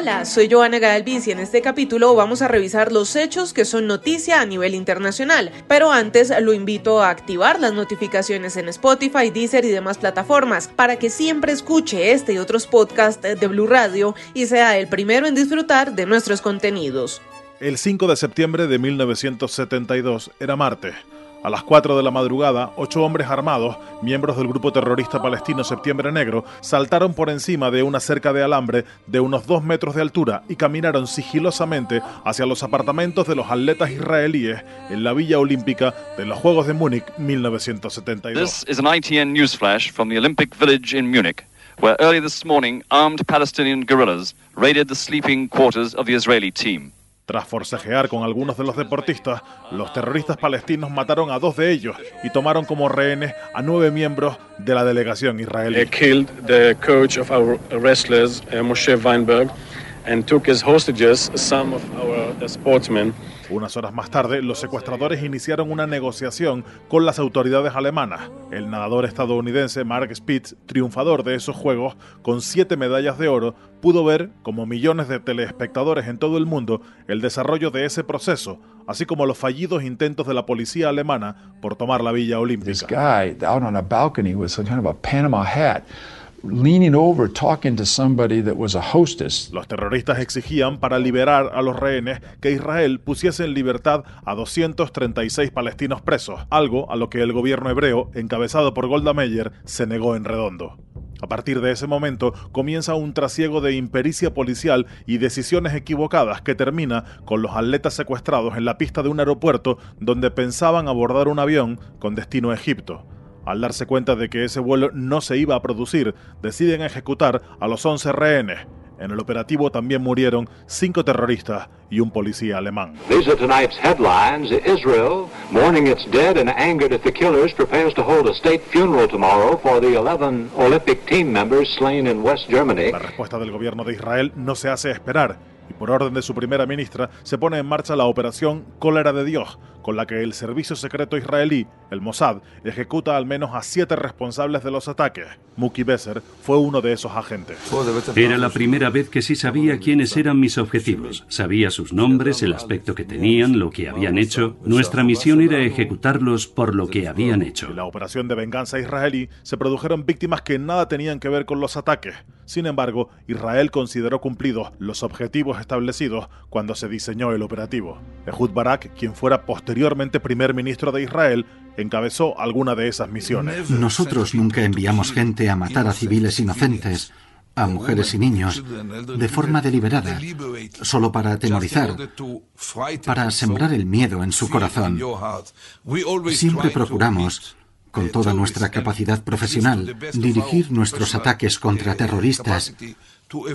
Hola, soy Joana Galvis y en este capítulo vamos a revisar los hechos que son noticia a nivel internacional. Pero antes lo invito a activar las notificaciones en Spotify, Deezer y demás plataformas para que siempre escuche este y otros podcasts de Blue Radio y sea el primero en disfrutar de nuestros contenidos. El 5 de septiembre de 1972 era martes. A las 4 de la madrugada, ocho hombres armados, miembros del grupo terrorista palestino Septiembre Negro, saltaron por encima de una cerca de alambre de unos dos metros de altura y caminaron sigilosamente hacia los apartamentos de los atletas israelíes en la Villa Olímpica de los Juegos de Múnich 1972. This is an ITN news flash from the Olympic Village in Munich, where early this morning armed Palestinian guerrillas raided the sleeping quarters of the Israeli team. Tras forcejear con algunos de los deportistas, los terroristas palestinos mataron a dos de ellos y tomaron como rehenes a nueve miembros de la delegación israelí. Unas horas más tarde, los secuestradores iniciaron una negociación con las autoridades alemanas. El nadador estadounidense Mark Spitz, triunfador de esos Juegos, con siete medallas de oro, pudo ver, como millones de telespectadores en todo el mundo, el desarrollo de ese proceso, así como los fallidos intentos de la policía alemana por tomar la Villa Olímpica. This guy out on a balcony with some kind of a Panama hat leaning over talking to somebody that was a hostess. Los terroristas exigían para liberar a los rehenes que Israel pusiese en libertad a 236 palestinos presos, algo a lo que el gobierno hebreo, encabezado por Golda Meir, se negó en redondo. A partir de ese momento comienza un trasiego de impericia policial y decisiones equivocadas que termina con los atletas secuestrados en la pista de un aeropuerto donde pensaban abordar un avión con destino a Egipto. Al darse cuenta de que ese vuelo no se iba a producir, deciden ejecutar a los 11 rehenes. En el operativo también murieron cinco terroristas y un policía alemán. These are tonight's headlines. Israel, mourning its dead and angered at the killers, prepares to hold a state funeral tomorrow for the 11 Olympic team members slain in West Germany. La respuesta del gobierno de Israel no se hace esperar y por orden de su primera ministra se pone en marcha la operación Cólera de Dios, con la que el servicio secreto israelí, el Mossad, ejecuta al menos a siete responsables de los ataques. Muki Besser fue uno de esos agentes. Era la primera vez que sí sabía quiénes eran mis objetivos. Sabía sus nombres, el aspecto que tenían, lo que habían hecho. Nuestra misión era ejecutarlos por lo que habían hecho. En la operación de venganza israelí se produjeron víctimas que nada tenían que ver con los ataques. Sin embargo, Israel consideró cumplidos los objetivos establecidos cuando se diseñó el operativo. Ehud Barak, quien fuera posteriormente primer ministro de Israel, encabezó alguna de esas misiones. Nosotros nunca enviamos gente a matar a civiles inocentes, a mujeres y niños, de forma deliberada, solo para atemorizar, para sembrar el miedo en su corazón. Siempre procuramos con toda nuestra capacidad profesional, dirigir nuestros ataques contra terroristas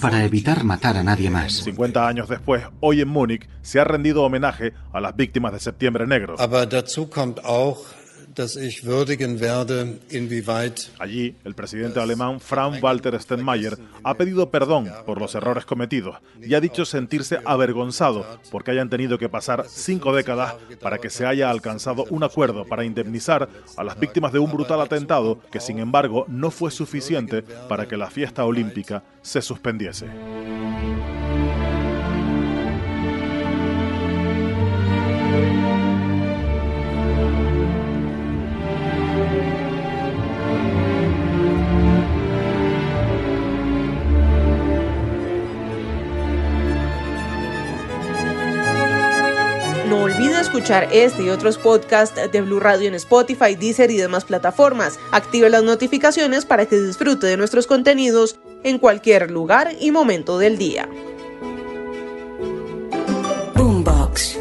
para evitar matar a nadie más. 50 años después, hoy en Múnich, se ha rendido homenaje a las víctimas de Septiembre Negro. Allí, el presidente alemán Frank Walter Steinmeier ha pedido perdón por los errores cometidos y ha dicho sentirse avergonzado porque hayan tenido que pasar cinco décadas para que se haya alcanzado un acuerdo para indemnizar a las víctimas de un brutal atentado que, sin embargo, no fue suficiente para que la fiesta olímpica se suspendiese. No olviden escuchar este y otros podcasts de Blue Radio en Spotify, Deezer y demás plataformas. Active las notificaciones para que disfrute de nuestros contenidos en cualquier lugar y momento del día. Boombox.